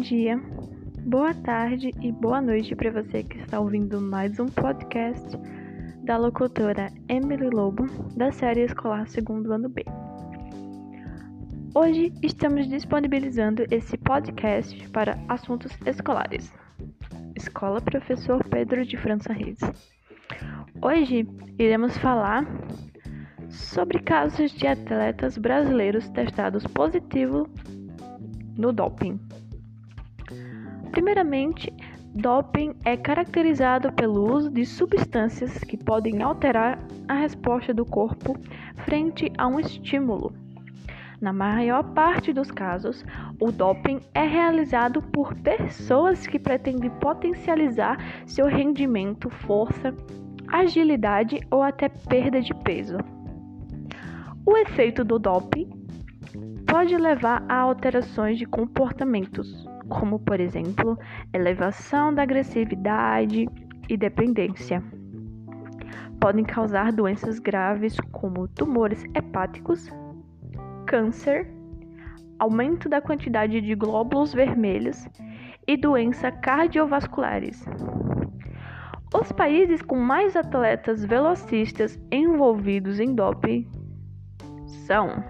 dia, boa tarde e boa noite para você que está ouvindo mais um podcast da locutora Emily Lobo, da série escolar segundo ano B. Hoje estamos disponibilizando esse podcast para assuntos escolares. Escola Professor Pedro de França Reis. Hoje iremos falar sobre casos de atletas brasileiros testados positivos no doping. Primeiramente, doping é caracterizado pelo uso de substâncias que podem alterar a resposta do corpo frente a um estímulo. Na maior parte dos casos, o doping é realizado por pessoas que pretendem potencializar seu rendimento, força, agilidade ou até perda de peso. O efeito do doping pode levar a alterações de comportamentos, como, por exemplo, elevação da agressividade e dependência. Podem causar doenças graves como tumores hepáticos, câncer, aumento da quantidade de glóbulos vermelhos e doenças cardiovasculares. Os países com mais atletas velocistas envolvidos em doping são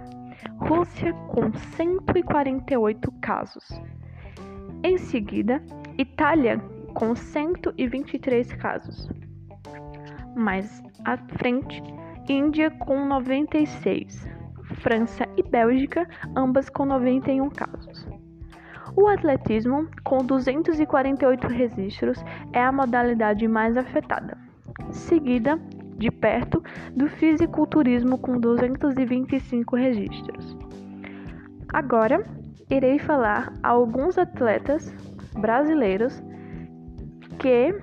Rússia com 148 casos. Em seguida, Itália com 123 casos. Mais à frente, Índia com 96. França e Bélgica, ambas com 91 casos. O atletismo, com 248 registros, é a modalidade mais afetada, seguida de perto do fisiculturismo com 225 registros. Agora, irei falar alguns atletas brasileiros que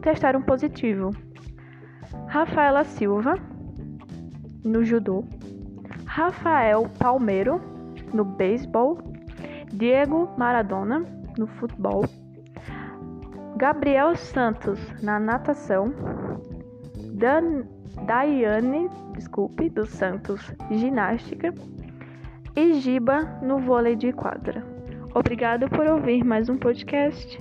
testaram positivo. Rafaela Silva, no judô. Rafael Palmeiro, no beisebol. Diego Maradona, no futebol. Gabriel Santos, na natação. Dan, Daiane, desculpe, dos Santos Ginástica e Giba no vôlei de quadra. Obrigado por ouvir mais um podcast.